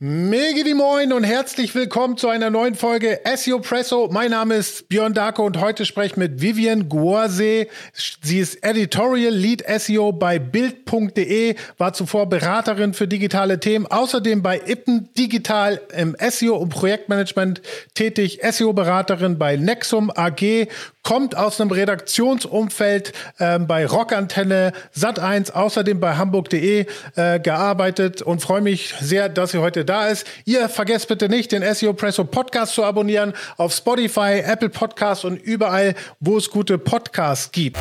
Mega die Moin und herzlich willkommen zu einer neuen Folge SEO Presso. Mein Name ist Björn Darko und heute spreche ich mit Vivian Guase. Sie ist Editorial Lead SEO bei Bild.de, war zuvor Beraterin für digitale Themen, außerdem bei Ippen Digital im SEO und Projektmanagement tätig, SEO-Beraterin bei Nexum AG kommt aus einem Redaktionsumfeld äh, bei Rockantenne Sat1, außerdem bei hamburg.de äh, gearbeitet und freue mich sehr, dass sie heute da ist. Ihr vergesst bitte nicht, den SEO Presso Podcast zu abonnieren auf Spotify, Apple Podcasts und überall, wo es gute Podcasts gibt.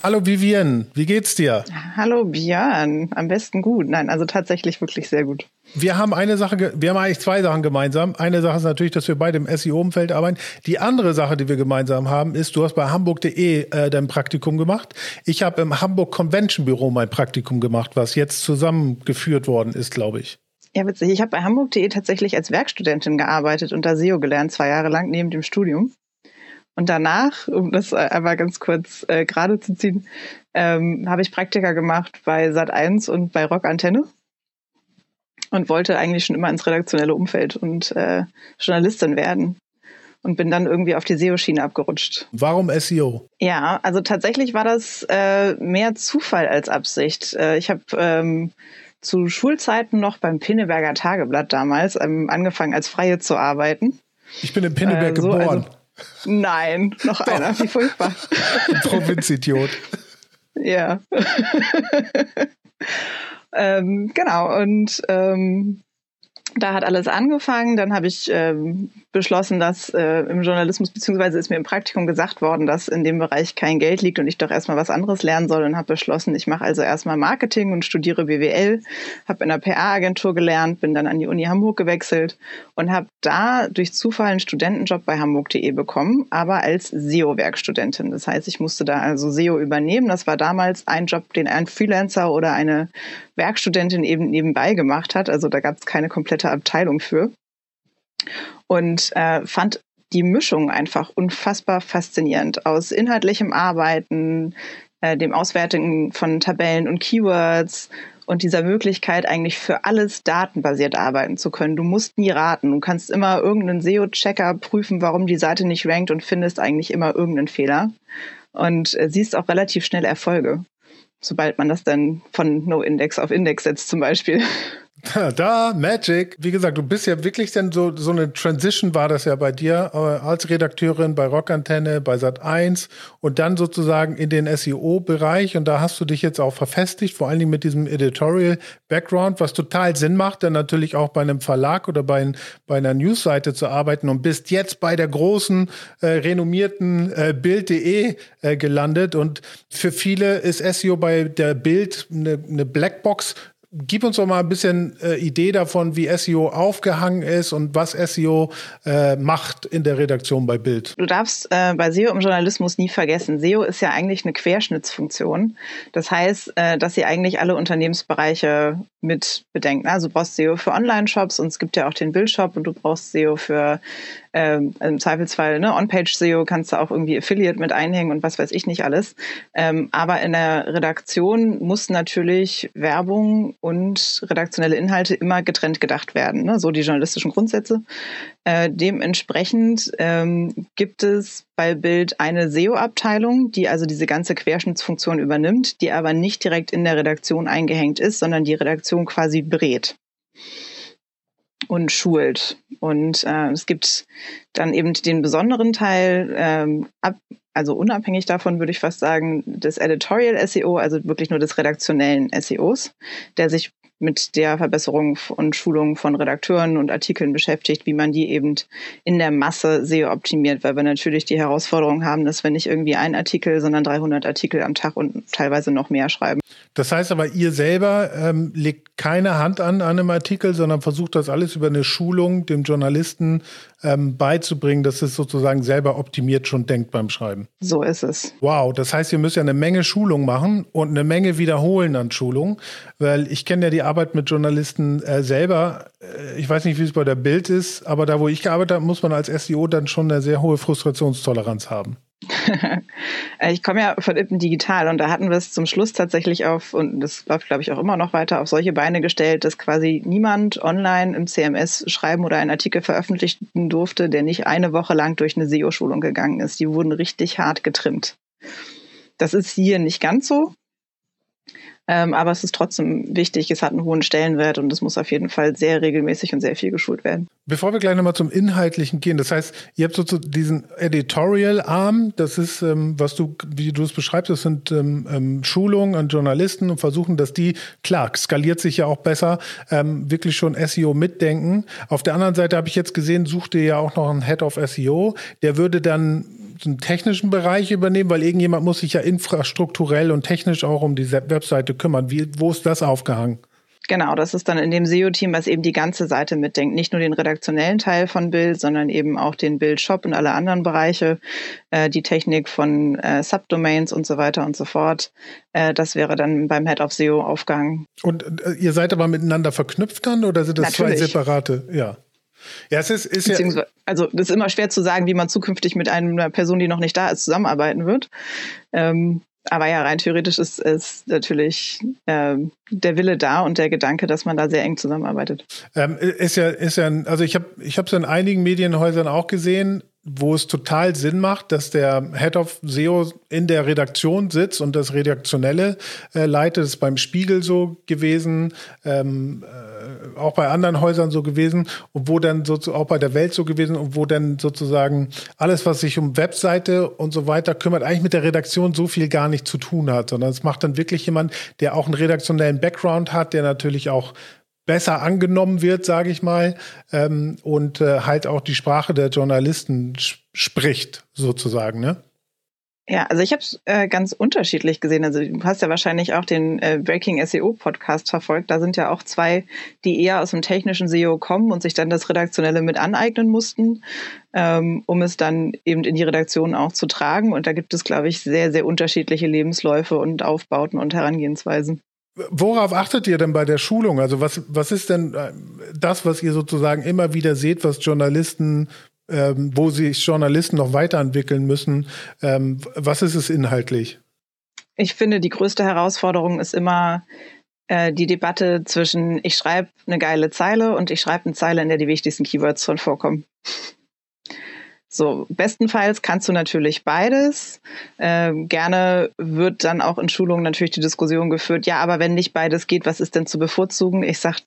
Hallo Vivian, wie geht's dir? Hallo Björn, am besten gut. Nein, also tatsächlich wirklich sehr gut. Wir haben eine Sache, wir haben eigentlich zwei Sachen gemeinsam. Eine Sache ist natürlich, dass wir beide im SEO-Umfeld arbeiten. Die andere Sache, die wir gemeinsam haben, ist, du hast bei hamburg.de äh, dein Praktikum gemacht. Ich habe im Hamburg Convention Büro mein Praktikum gemacht, was jetzt zusammengeführt worden ist, glaube ich. Ja, witzig. Ich habe bei hamburg.de tatsächlich als Werkstudentin gearbeitet und da SEO gelernt, zwei Jahre lang neben dem Studium. Und danach, um das einmal ganz kurz äh, gerade zu ziehen, ähm, habe ich Praktika gemacht bei Sat1 und bei Rock Antenne und wollte eigentlich schon immer ins redaktionelle Umfeld und äh, Journalistin werden und bin dann irgendwie auf die SEO-Schiene abgerutscht. Warum SEO? Ja, also tatsächlich war das äh, mehr Zufall als Absicht. Äh, ich habe ähm, zu Schulzeiten noch beim Pinneberger Tageblatt damals ähm, angefangen als Freie zu arbeiten. Ich bin in Pinneberg äh, so, geboren. Also, Nein, noch Doch. einer, wie furchtbar. Provinzidiot. ja. ähm, genau, und ähm, da hat alles angefangen. Dann habe ich ähm, beschlossen, dass äh, im Journalismus, beziehungsweise ist mir im Praktikum gesagt worden, dass in dem Bereich kein Geld liegt und ich doch erstmal was anderes lernen soll und habe beschlossen, ich mache also erstmal Marketing und studiere BWL, habe in einer PR-Agentur gelernt, bin dann an die Uni Hamburg gewechselt und habe da durch Zufall einen Studentenjob bei hamburg.de bekommen, aber als SEO-Werkstudentin. Das heißt, ich musste da also SEO übernehmen. Das war damals ein Job, den ein Freelancer oder eine Werkstudentin eben nebenbei gemacht hat. Also da gab es keine komplette Abteilung für. Und äh, fand die Mischung einfach unfassbar faszinierend aus inhaltlichem Arbeiten, äh, dem Auswerten von Tabellen und Keywords und dieser Möglichkeit eigentlich für alles datenbasiert arbeiten zu können. Du musst nie raten. Du kannst immer irgendeinen SEO-Checker prüfen, warum die Seite nicht rankt und findest eigentlich immer irgendeinen Fehler und äh, siehst auch relativ schnell Erfolge sobald man das dann von No-Index auf Index setzt zum Beispiel. Da, Magic. Wie gesagt, du bist ja wirklich dann so, so eine Transition war das ja bei dir äh, als Redakteurin bei Rockantenne, bei Sat1 und dann sozusagen in den SEO-Bereich und da hast du dich jetzt auch verfestigt, vor allen Dingen mit diesem Editorial-Background, was total Sinn macht, dann natürlich auch bei einem Verlag oder bei, bei einer Newsseite zu arbeiten und bist jetzt bei der großen, äh, renommierten äh, Bild.de äh, gelandet und für viele ist SEO bei der Bild eine, eine Blackbox, Gib uns doch mal ein bisschen äh, Idee davon, wie SEO aufgehangen ist und was SEO äh, macht in der Redaktion bei Bild. Du darfst äh, bei SEO im Journalismus nie vergessen, SEO ist ja eigentlich eine Querschnittsfunktion. Das heißt, äh, dass sie eigentlich alle Unternehmensbereiche mit bedenken. Also du brauchst SEO für Online-Shops und es gibt ja auch den Bildshop und du brauchst SEO für ähm, im Zweifelsfall ne, On-Page-SEO kannst du auch irgendwie Affiliate mit einhängen und was weiß ich nicht alles. Ähm, aber in der Redaktion muss natürlich Werbung und redaktionelle Inhalte immer getrennt gedacht werden, ne? so die journalistischen Grundsätze. Äh, dementsprechend ähm, gibt es bei Bild eine SEO-Abteilung, die also diese ganze Querschnittsfunktion übernimmt, die aber nicht direkt in der Redaktion eingehängt ist, sondern die Redaktion quasi berät und schult. Und äh, es gibt dann eben den besonderen Teil, ähm, ab, also unabhängig davon würde ich fast sagen, des Editorial SEO, also wirklich nur des redaktionellen SEOs, der sich mit der Verbesserung und Schulung von Redakteuren und Artikeln beschäftigt, wie man die eben in der Masse SEO optimiert, weil wir natürlich die Herausforderung haben, dass wir nicht irgendwie ein Artikel, sondern 300 Artikel am Tag und teilweise noch mehr schreiben. Das heißt aber, ihr selber ähm, legt keine Hand an, an einem Artikel, sondern versucht das alles über eine Schulung dem Journalisten ähm, beizubringen, dass es sozusagen selber optimiert schon denkt beim Schreiben. So ist es. Wow, das heißt, ihr müsst ja eine Menge Schulung machen und eine Menge wiederholen an Schulung, weil ich kenne ja die Arbeit mit Journalisten äh, selber. Äh, ich weiß nicht, wie es bei der Bild ist, aber da, wo ich gearbeitet habe, muss man als SEO dann schon eine sehr hohe Frustrationstoleranz haben. ich komme ja von Ippen Digital und da hatten wir es zum Schluss tatsächlich auf, und das läuft, glaube ich, auch immer noch weiter, auf solche Beine gestellt, dass quasi niemand online im CMS schreiben oder einen Artikel veröffentlichen durfte, der nicht eine Woche lang durch eine SEO-Schulung gegangen ist. Die wurden richtig hart getrimmt. Das ist hier nicht ganz so. Ähm, aber es ist trotzdem wichtig, es hat einen hohen Stellenwert und es muss auf jeden Fall sehr regelmäßig und sehr viel geschult werden. Bevor wir gleich nochmal zum Inhaltlichen gehen, das heißt, ihr habt so diesen Editorial-Arm, das ist, ähm, was du, wie du es beschreibst, das sind ähm, ähm, Schulungen an Journalisten und versuchen, dass die, klar, skaliert sich ja auch besser, ähm, wirklich schon SEO mitdenken. Auf der anderen Seite habe ich jetzt gesehen, sucht ihr ja auch noch einen Head of SEO, der würde dann einen technischen Bereich übernehmen, weil irgendjemand muss sich ja infrastrukturell und technisch auch um die Webseite kümmern. Wie, wo ist das aufgehangen? Genau, das ist dann in dem SEO-Team, was eben die ganze Seite mitdenkt. Nicht nur den redaktionellen Teil von Bild, sondern eben auch den Bild-Shop und alle anderen Bereiche, äh, die Technik von äh, Subdomains und so weiter und so fort. Äh, das wäre dann beim Head of SEO aufgehangen. Und äh, ihr seid aber miteinander verknüpft dann oder sind das Natürlich. zwei separate? Ja. Ja, es ist, ist ja. Also, das ist immer schwer zu sagen, wie man zukünftig mit einer Person, die noch nicht da ist, zusammenarbeiten wird. Ähm, aber ja, rein theoretisch ist, ist natürlich ähm, der Wille da und der Gedanke, dass man da sehr eng zusammenarbeitet. Ähm, ist ja, ist ja, also ich habe, ich habe es in einigen Medienhäusern auch gesehen wo es total Sinn macht, dass der Head of SEO in der Redaktion sitzt und das Redaktionelle äh, leitet. Das ist beim Spiegel so gewesen, ähm, äh, auch bei anderen Häusern so gewesen und wo dann sozusagen auch bei der Welt so gewesen und wo dann sozusagen alles, was sich um Webseite und so weiter kümmert, eigentlich mit der Redaktion so viel gar nicht zu tun hat, sondern es macht dann wirklich jemand, der auch einen redaktionellen Background hat, der natürlich auch besser angenommen wird, sage ich mal, ähm, und äh, halt auch die Sprache der Journalisten spricht, sozusagen, ne? Ja, also ich habe es äh, ganz unterschiedlich gesehen. Also du hast ja wahrscheinlich auch den äh, Breaking SEO Podcast verfolgt. Da sind ja auch zwei, die eher aus dem technischen SEO kommen und sich dann das Redaktionelle mit aneignen mussten, ähm, um es dann eben in die Redaktion auch zu tragen. Und da gibt es, glaube ich, sehr, sehr unterschiedliche Lebensläufe und Aufbauten und Herangehensweisen. Worauf achtet ihr denn bei der Schulung? Also was, was ist denn äh, das, was ihr sozusagen immer wieder seht, was Journalisten, ähm, wo sich Journalisten noch weiterentwickeln müssen? Ähm, was ist es inhaltlich? Ich finde, die größte Herausforderung ist immer äh, die Debatte zwischen ich schreibe eine geile Zeile und ich schreibe eine Zeile, in der die wichtigsten Keywords drin vorkommen. So, bestenfalls kannst du natürlich beides. Ähm, gerne wird dann auch in Schulungen natürlich die Diskussion geführt, ja, aber wenn nicht beides geht, was ist denn zu bevorzugen? Ich sag,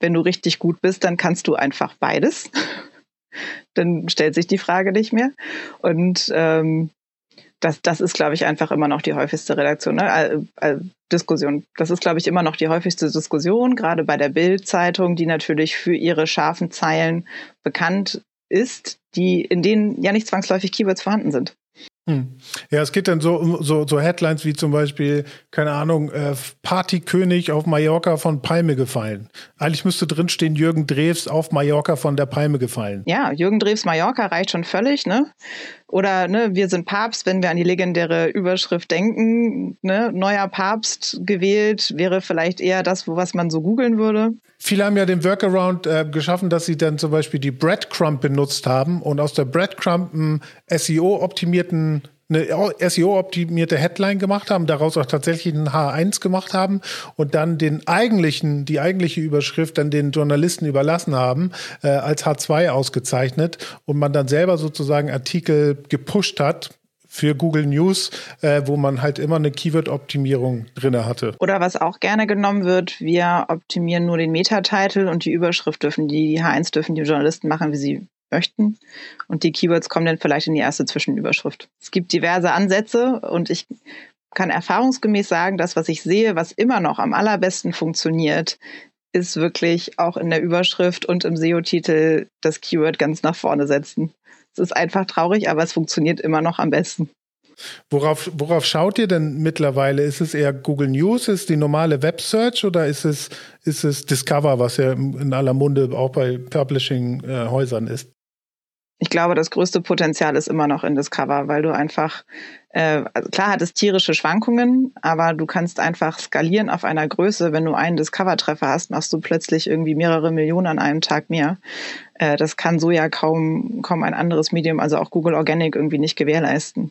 wenn du richtig gut bist, dann kannst du einfach beides. dann stellt sich die Frage nicht mehr. Und ähm, das, das ist, glaube ich, einfach immer noch die häufigste Redaktion, ne? äh, Diskussion. Das ist, glaube ich, immer noch die häufigste Diskussion, gerade bei der Bild-Zeitung, die natürlich für ihre scharfen Zeilen bekannt ist, die, in denen ja nicht zwangsläufig Keywords vorhanden sind. Hm. Ja, es geht dann so so so Headlines wie zum Beispiel, keine Ahnung, äh, Partykönig auf Mallorca von Palme gefallen. Eigentlich müsste drinstehen, Jürgen Drews auf Mallorca von der Palme gefallen. Ja, Jürgen Drews Mallorca reicht schon völlig, ne? Oder ne, wir sind Papst, wenn wir an die legendäre Überschrift denken, ne, neuer Papst gewählt, wäre vielleicht eher das, was man so googeln würde. Viele haben ja den Workaround äh, geschaffen, dass sie dann zum Beispiel die Breadcrumb benutzt haben und aus der Breadcrumb einen SEO-optimierten eine SEO-optimierte Headline gemacht haben, daraus auch tatsächlich einen H1 gemacht haben und dann den eigentlichen, die eigentliche Überschrift dann den Journalisten überlassen haben, äh, als H2 ausgezeichnet und man dann selber sozusagen Artikel gepusht hat, für Google News, äh, wo man halt immer eine Keyword-Optimierung drin hatte. Oder was auch gerne genommen wird, wir optimieren nur den Meta-Title und die Überschrift dürfen die, die H1 dürfen die Journalisten machen, wie sie möchten. Und die Keywords kommen dann vielleicht in die erste Zwischenüberschrift. Es gibt diverse Ansätze und ich kann erfahrungsgemäß sagen, dass was ich sehe, was immer noch am allerbesten funktioniert, ist wirklich auch in der Überschrift und im SEO-Titel das Keyword ganz nach vorne setzen. Es ist einfach traurig, aber es funktioniert immer noch am besten. Worauf, worauf schaut ihr denn mittlerweile? Ist es eher Google News, ist die normale Web Search oder ist es, ist es Discover, was ja in aller Munde auch bei Publishing-Häusern ist? Ich glaube, das größte Potenzial ist immer noch in Discover, weil du einfach, äh, also klar hat es tierische Schwankungen, aber du kannst einfach skalieren auf einer Größe. Wenn du einen Discover-Treffer hast, machst du plötzlich irgendwie mehrere Millionen an einem Tag mehr. Äh, das kann so ja kaum, kaum ein anderes Medium, also auch Google Organic irgendwie nicht gewährleisten.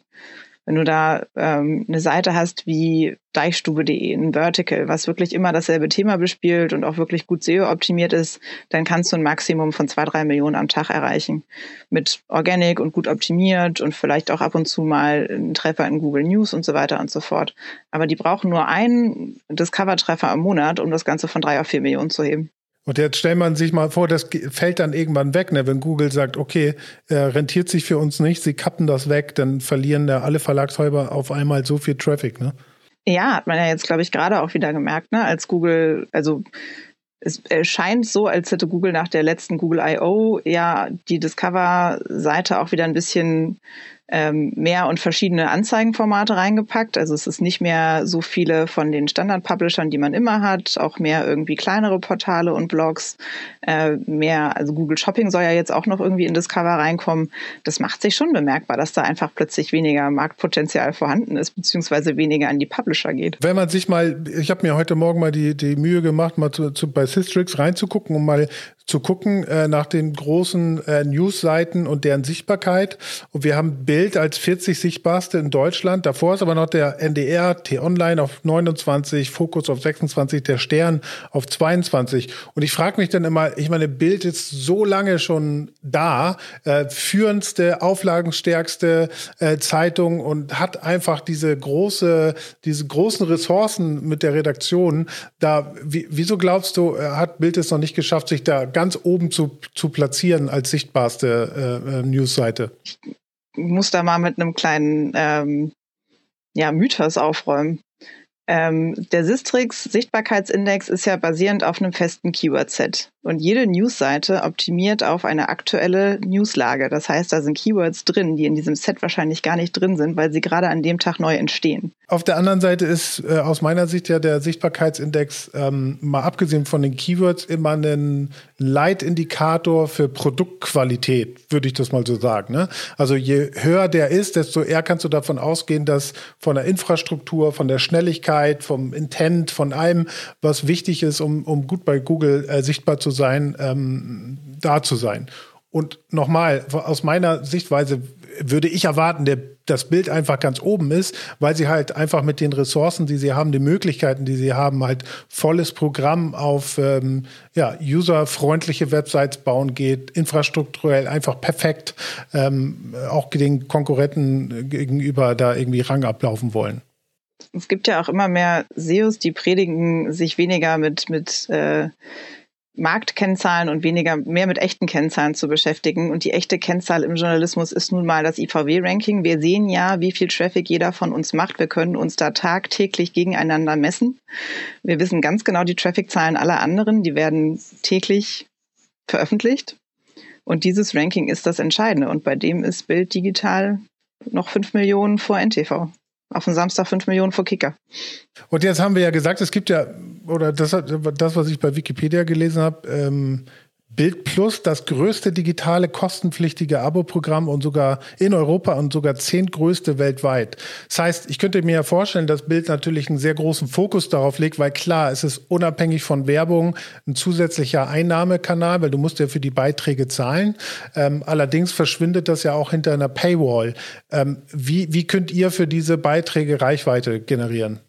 Wenn du da ähm, eine Seite hast wie deichstube.de, ein Vertical, was wirklich immer dasselbe Thema bespielt und auch wirklich gut SEO-optimiert ist, dann kannst du ein Maximum von zwei, drei Millionen am Tag erreichen. Mit Organic und gut optimiert und vielleicht auch ab und zu mal einen Treffer in Google News und so weiter und so fort. Aber die brauchen nur einen Discover-Treffer am Monat, um das Ganze von drei auf vier Millionen zu heben. Und jetzt stellt man sich mal vor, das fällt dann irgendwann weg, ne? wenn Google sagt, okay, äh, rentiert sich für uns nicht, sie kappen das weg, dann verlieren da alle Verlagshäuser auf einmal so viel Traffic, ne? Ja, hat man ja jetzt, glaube ich, gerade auch wieder gemerkt, ne? als Google, also es scheint so, als hätte Google nach der letzten Google I.O. ja die Discover-Seite auch wieder ein bisschen ähm, mehr und verschiedene Anzeigenformate reingepackt. Also es ist nicht mehr so viele von den Standard-Publishern, die man immer hat, auch mehr irgendwie kleinere Portale und Blogs, äh, mehr, also Google Shopping soll ja jetzt auch noch irgendwie in Discover reinkommen. Das macht sich schon bemerkbar, dass da einfach plötzlich weniger Marktpotenzial vorhanden ist, beziehungsweise weniger an die Publisher geht. Wenn man sich mal, ich habe mir heute Morgen mal die, die Mühe gemacht, mal zu, zu, bei Systrix reinzugucken, um mal zu gucken äh, nach den großen äh, News-Seiten und deren Sichtbarkeit. Und wir haben Bild als 40 sichtbarste in Deutschland. Davor ist aber noch der NDR, T-Online auf 29, Fokus auf 26, der Stern auf 22. Und ich frage mich dann immer, ich meine, Bild ist so lange schon da, äh, führendste, auflagenstärkste äh, Zeitung und hat einfach diese große, diese großen Ressourcen mit der Redaktion. Da, wie, wieso glaubst du, äh, hat Bild es noch nicht geschafft, sich da ganz oben zu, zu platzieren als sichtbarste äh, äh, Newsseite? Ich muss da mal mit einem kleinen ähm, ja, Mythos aufräumen. Ähm, der Sistrix Sichtbarkeitsindex ist ja basierend auf einem festen Keyword-Set. Und jede Newsseite optimiert auf eine aktuelle Newslage. Das heißt, da sind Keywords drin, die in diesem Set wahrscheinlich gar nicht drin sind, weil sie gerade an dem Tag neu entstehen. Auf der anderen Seite ist äh, aus meiner Sicht ja der Sichtbarkeitsindex, ähm, mal abgesehen von den Keywords, immer ein Leitindikator für Produktqualität, würde ich das mal so sagen. Ne? Also je höher der ist, desto eher kannst du davon ausgehen, dass von der Infrastruktur, von der Schnelligkeit, vom Intent, von allem, was wichtig ist, um, um gut bei Google äh, sichtbar zu sein, ähm, da zu sein. Und nochmal, aus meiner Sichtweise würde ich erwarten, der, das Bild einfach ganz oben ist, weil sie halt einfach mit den Ressourcen, die sie haben, den Möglichkeiten, die sie haben, halt volles Programm auf ähm, ja, userfreundliche Websites bauen geht, infrastrukturell einfach perfekt, ähm, auch den Konkurrenten gegenüber da irgendwie Rang ablaufen wollen. Es gibt ja auch immer mehr SEOs, die predigen, sich weniger mit, mit äh, Marktkennzahlen und weniger mehr mit echten Kennzahlen zu beschäftigen. Und die echte Kennzahl im Journalismus ist nun mal das IVW-Ranking. Wir sehen ja, wie viel Traffic jeder von uns macht. Wir können uns da tagtäglich gegeneinander messen. Wir wissen ganz genau die Traffic-Zahlen aller anderen. Die werden täglich veröffentlicht. Und dieses Ranking ist das Entscheidende. Und bei dem ist Bild Digital noch fünf Millionen vor NTV auf dem Samstag 5 Millionen vor Kicker. Und jetzt haben wir ja gesagt, es gibt ja, oder das, das was ich bei Wikipedia gelesen habe, ähm, Bild Plus, das größte digitale kostenpflichtige Abo-Programm und sogar in Europa und sogar zehntgrößte weltweit. Das heißt, ich könnte mir ja vorstellen, dass Bild natürlich einen sehr großen Fokus darauf legt, weil klar, es ist unabhängig von Werbung ein zusätzlicher Einnahmekanal, weil du musst ja für die Beiträge zahlen. Ähm, allerdings verschwindet das ja auch hinter einer Paywall. Ähm, wie, wie könnt ihr für diese Beiträge Reichweite generieren?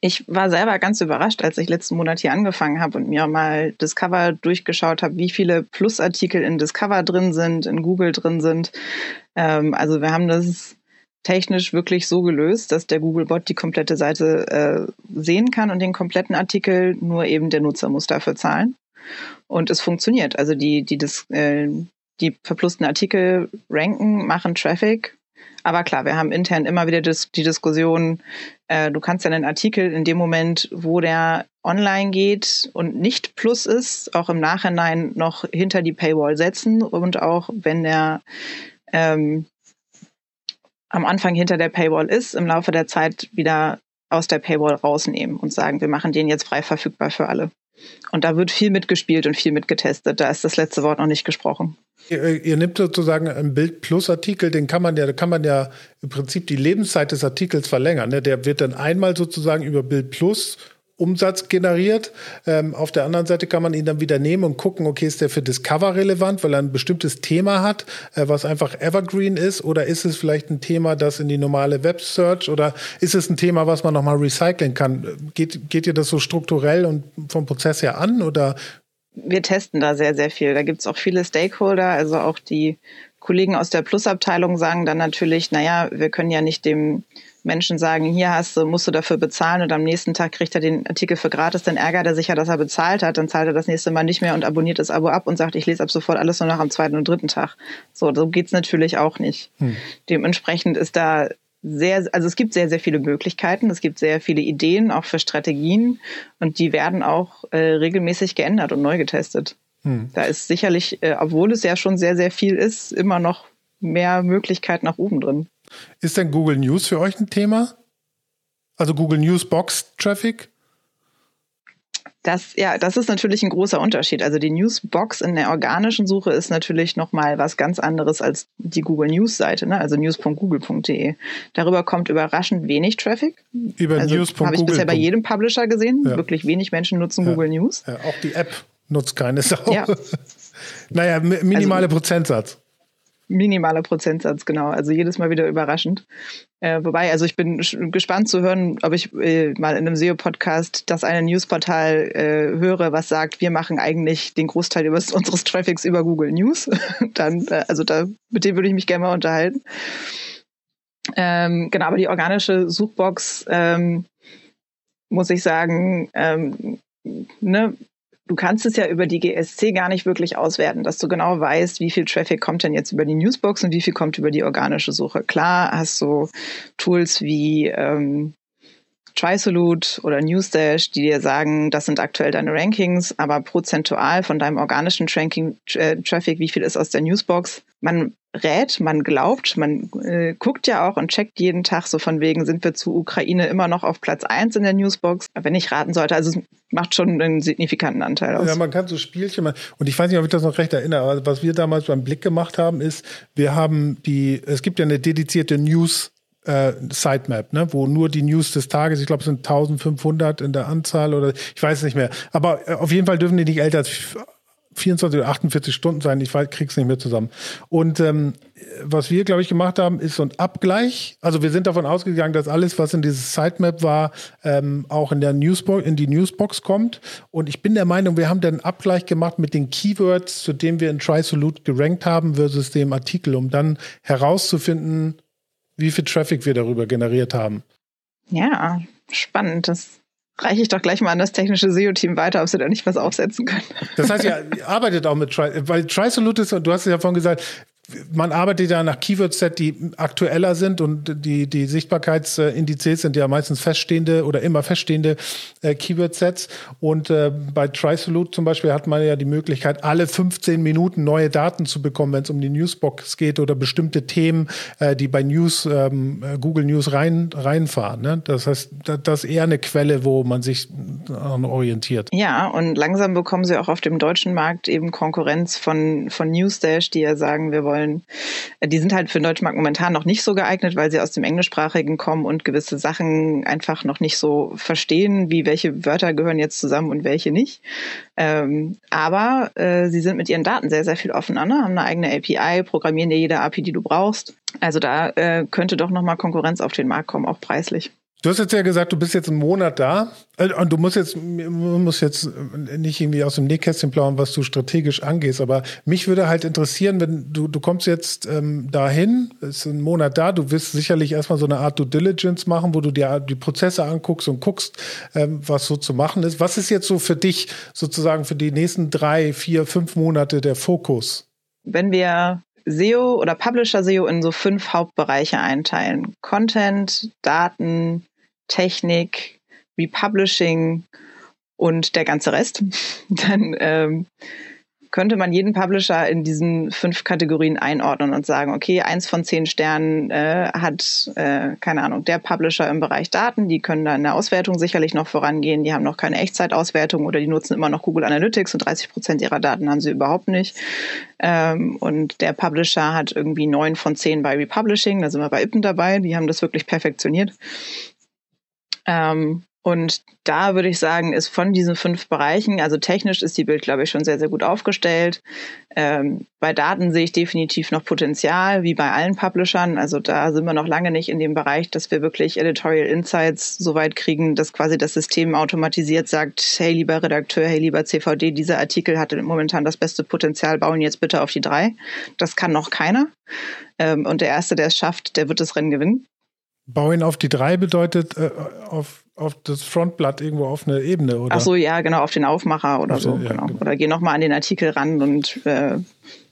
Ich war selber ganz überrascht, als ich letzten Monat hier angefangen habe und mir mal Discover durchgeschaut habe, wie viele Plusartikel in Discover drin sind, in Google drin sind. Ähm, also wir haben das technisch wirklich so gelöst, dass der Googlebot die komplette Seite äh, sehen kann und den kompletten Artikel, nur eben der Nutzer muss dafür zahlen. Und es funktioniert. Also die, die, äh, die verplusten Artikel ranken, machen Traffic aber klar, wir haben intern immer wieder dis die Diskussion, äh, du kannst ja einen Artikel in dem Moment, wo der online geht und nicht Plus ist, auch im Nachhinein noch hinter die Paywall setzen und auch wenn der ähm, am Anfang hinter der Paywall ist, im Laufe der Zeit wieder aus der Paywall rausnehmen und sagen, wir machen den jetzt frei verfügbar für alle. Und da wird viel mitgespielt und viel mitgetestet. Da ist das letzte Wort noch nicht gesprochen. Ihr, ihr nehmt sozusagen einen Bild Plus Artikel, den kann man ja, kann man ja im Prinzip die Lebenszeit des Artikels verlängern. Ne? Der wird dann einmal sozusagen über Bild Plus Umsatz generiert. Ähm, auf der anderen Seite kann man ihn dann wieder nehmen und gucken, okay, ist der für Discover relevant, weil er ein bestimmtes Thema hat, äh, was einfach evergreen ist, oder ist es vielleicht ein Thema, das in die normale Web Search oder ist es ein Thema, was man nochmal recyceln kann? Geht, geht ihr das so strukturell und vom Prozess her an oder? Wir testen da sehr, sehr viel. Da gibt es auch viele Stakeholder, also auch die Kollegen aus der Plus-Abteilung sagen dann natürlich, naja, wir können ja nicht dem Menschen sagen, hier hast du, musst du dafür bezahlen und am nächsten Tag kriegt er den Artikel für gratis, dann ärgert er sich ja, dass er bezahlt hat, dann zahlt er das nächste Mal nicht mehr und abonniert das Abo ab und sagt, ich lese ab sofort alles nur noch am zweiten und dritten Tag. So, so geht's natürlich auch nicht. Hm. Dementsprechend ist da sehr, also es gibt sehr, sehr viele Möglichkeiten, es gibt sehr viele Ideen, auch für Strategien und die werden auch äh, regelmäßig geändert und neu getestet. Hm. Da ist sicherlich, äh, obwohl es ja schon sehr, sehr viel ist, immer noch mehr Möglichkeit nach oben drin. Ist denn Google News für euch ein Thema? Also Google News Box Traffic? Das, ja, das ist natürlich ein großer Unterschied. Also die Newsbox in der organischen Suche ist natürlich nochmal was ganz anderes als die Google News Seite, ne? also news.google.de. Darüber kommt überraschend wenig Traffic. Über also, news.google. Habe ich bisher bei jedem Publisher gesehen. Ja. Wirklich wenig Menschen nutzen ja. Google News. Ja, auch die App nutzt keine Sau. Ja. naja, minimale also, Prozentsatz minimaler Prozentsatz, genau. Also jedes Mal wieder überraschend. Äh, wobei, also ich bin gespannt zu hören, ob ich äh, mal in einem SEO-Podcast das eine Newsportal äh, höre, was sagt, wir machen eigentlich den Großteil übers, unseres Traffics über Google News. Dann, äh, also da, mit dem würde ich mich gerne mal unterhalten. Ähm, genau, aber die organische Suchbox, ähm, muss ich sagen, ähm, ne, du kannst es ja über die GSC gar nicht wirklich auswerten, dass du genau weißt, wie viel Traffic kommt denn jetzt über die Newsbox und wie viel kommt über die organische Suche. Klar hast du Tools wie ähm, TriSolute oder Newsdash, die dir sagen, das sind aktuell deine Rankings, aber prozentual von deinem organischen Tracking, äh, Traffic, wie viel ist aus der Newsbox? Man rät, man glaubt, man äh, guckt ja auch und checkt jeden Tag so von wegen, sind wir zu Ukraine immer noch auf Platz 1 in der Newsbox? Wenn ich raten sollte, also es macht schon einen signifikanten Anteil aus. Ja, man kann so Spielchen machen. Und ich weiß nicht, ob ich das noch recht erinnere, aber was wir damals beim Blick gemacht haben, ist, wir haben die, es gibt ja eine dedizierte News äh, Sitemap, ne, wo nur die News des Tages, ich glaube, es sind 1500 in der Anzahl oder ich weiß nicht mehr. Aber äh, auf jeden Fall dürfen die nicht älter als 24 oder 48 Stunden sein, ich krieg's nicht mehr zusammen. Und ähm, was wir, glaube ich, gemacht haben, ist so ein Abgleich. Also wir sind davon ausgegangen, dass alles, was in dieses Sitemap war, ähm, auch in der Newsbox, in die Newsbox kommt. Und ich bin der Meinung, wir haben dann einen Abgleich gemacht mit den Keywords, zu denen wir in TriSolute gerankt haben, versus dem Artikel, um dann herauszufinden, wie viel Traffic wir darüber generiert haben. Ja, spannend. Das reiche ich doch gleich mal an das technische SEO-Team weiter, ob sie da nicht was aufsetzen können. Das heißt, ihr arbeitet auch mit Tri, weil TriSolute ist, und du hast es ja vorhin gesagt, man arbeitet ja nach Keyword-Set, die aktueller sind und die, die Sichtbarkeitsindizes sind ja meistens feststehende oder immer feststehende äh, Keyword-Sets. Und äh, bei TriSolute zum Beispiel hat man ja die Möglichkeit, alle 15 Minuten neue Daten zu bekommen, wenn es um die Newsbox geht oder bestimmte Themen, äh, die bei News, ähm, Google News rein, reinfahren. Ne? Das heißt, das ist eher eine Quelle, wo man sich orientiert. Ja, und langsam bekommen sie auch auf dem deutschen Markt eben Konkurrenz von, von Newsdash, die ja sagen, wir wollen wollen. Die sind halt für den deutschen Markt momentan noch nicht so geeignet, weil sie aus dem Englischsprachigen kommen und gewisse Sachen einfach noch nicht so verstehen, wie welche Wörter gehören jetzt zusammen und welche nicht. Ähm, aber äh, sie sind mit ihren Daten sehr, sehr viel offener, ne? haben eine eigene API, programmieren dir jede API, die du brauchst. Also da äh, könnte doch nochmal Konkurrenz auf den Markt kommen, auch preislich. Du hast jetzt ja gesagt, du bist jetzt einen Monat da äh, und du musst jetzt, musst jetzt nicht irgendwie aus dem Nähkästchen plaudern, was du strategisch angehst, aber mich würde halt interessieren, wenn du, du kommst jetzt ähm, dahin, ist ein Monat da, du wirst sicherlich erstmal so eine Art Due Diligence machen, wo du dir die Prozesse anguckst und guckst, ähm, was so zu machen ist. Was ist jetzt so für dich sozusagen für die nächsten drei, vier, fünf Monate der Fokus? Wenn wir SEO oder Publisher SEO in so fünf Hauptbereiche einteilen. Content, Daten, Technik, Republishing und der ganze Rest, dann ähm, könnte man jeden Publisher in diesen fünf Kategorien einordnen und sagen, okay, eins von zehn Sternen äh, hat, äh, keine Ahnung, der Publisher im Bereich Daten, die können da in der Auswertung sicherlich noch vorangehen, die haben noch keine Echtzeitauswertung oder die nutzen immer noch Google Analytics und 30 Prozent ihrer Daten haben sie überhaupt nicht. Ähm, und der Publisher hat irgendwie neun von zehn bei Republishing, da sind wir bei Ippen dabei, die haben das wirklich perfektioniert. Ähm, Und da würde ich sagen, ist von diesen fünf Bereichen, also technisch ist die Bild, glaube ich, schon sehr, sehr gut aufgestellt. Ähm, bei Daten sehe ich definitiv noch Potenzial, wie bei allen Publishern. Also da sind wir noch lange nicht in dem Bereich, dass wir wirklich Editorial Insights so weit kriegen, dass quasi das System automatisiert sagt, hey lieber Redakteur, hey lieber CVD, dieser Artikel hatte momentan das beste Potenzial, bauen jetzt bitte auf die drei. Das kann noch keiner. Ähm, und der Erste, der es schafft, der wird das Rennen gewinnen. Bauen auf die drei bedeutet äh, auf auf das Frontblatt irgendwo auf eine Ebene, oder? Ach so, ja, genau, auf den Aufmacher oder so. Ja, genau. genau. Oder geh nochmal an den Artikel ran und äh,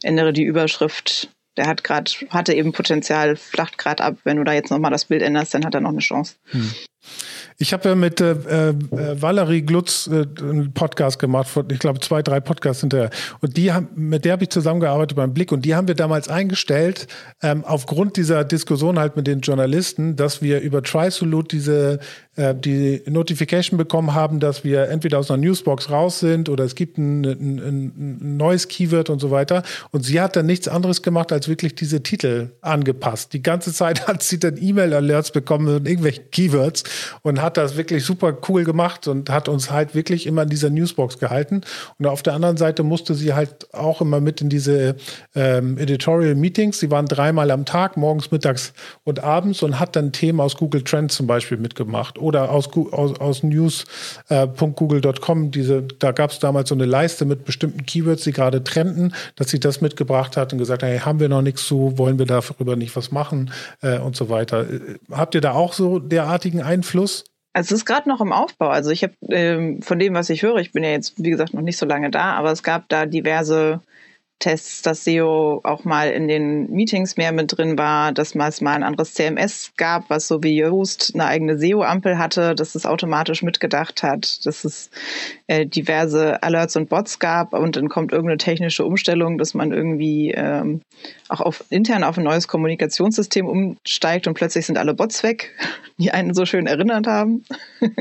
ändere die Überschrift. Der hat gerade, hatte eben Potenzial, flacht gerade ab. Wenn du da jetzt nochmal das Bild änderst, dann hat er noch eine Chance. Hm. Ich habe ja mit äh, äh, Valerie Glutz äh, einen Podcast gemacht, von, ich glaube zwei, drei Podcasts hinterher. Und die haben, mit der habe ich zusammengearbeitet beim Blick und die haben wir damals eingestellt, ähm, aufgrund dieser Diskussion halt mit den Journalisten, dass wir über TriSolute diese äh, die Notification bekommen haben, dass wir entweder aus einer Newsbox raus sind oder es gibt ein, ein, ein neues Keyword und so weiter. Und sie hat dann nichts anderes gemacht, als wirklich diese Titel angepasst. Die ganze Zeit hat sie dann E-Mail-Alerts bekommen mit irgendwelchen Keywords und hat das wirklich super cool gemacht und hat uns halt wirklich immer in dieser Newsbox gehalten. Und auf der anderen Seite musste sie halt auch immer mit in diese ähm, Editorial Meetings. Sie waren dreimal am Tag, morgens, mittags und abends und hat dann Themen aus Google Trends zum Beispiel mitgemacht oder aus, aus, aus news.google.com, äh, da gab es damals so eine Leiste mit bestimmten Keywords, die gerade trenden, dass sie das mitgebracht hat und gesagt, hey, haben wir noch nichts zu, wollen wir darüber nicht was machen äh, und so weiter. Äh, habt ihr da auch so derartigen Einfluss? Also es ist gerade noch im Aufbau. Also ich habe ähm, von dem, was ich höre, ich bin ja jetzt, wie gesagt, noch nicht so lange da, aber es gab da diverse Tests, dass SEO auch mal in den Meetings mehr mit drin war, dass es mal ein anderes CMS gab, was so wie Yoast eine eigene SEO-Ampel hatte, dass es automatisch mitgedacht hat, dass es äh, diverse Alerts und Bots gab und dann kommt irgendeine technische Umstellung, dass man irgendwie ähm, auch auf, intern auf ein neues Kommunikationssystem umsteigt und plötzlich sind alle Bots weg, die einen so schön erinnert haben.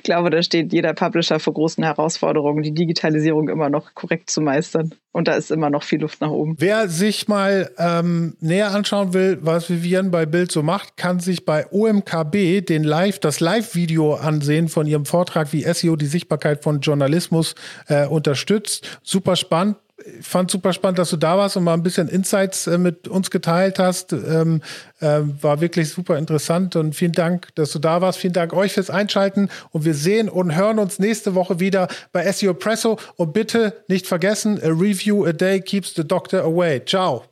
Ich glaube, da steht jeder Publisher vor großen Herausforderungen, die Digitalisierung immer noch korrekt zu meistern. Und da ist immer noch viel Luft nach oben. Wer sich mal ähm, näher anschauen will, was Vivian bei Bild so macht, kann sich bei OMKB den Live, das Live-Video ansehen von ihrem Vortrag, wie SEO die Sichtbarkeit von Journalismus äh, unterstützt. Super spannend ich fand super spannend, dass du da warst und mal ein bisschen Insights äh, mit uns geteilt hast. Ähm, äh, war wirklich super interessant und vielen Dank, dass du da warst. Vielen Dank euch fürs Einschalten und wir sehen und hören uns nächste Woche wieder bei SEO Presso und bitte nicht vergessen, a review a day keeps the doctor away. Ciao.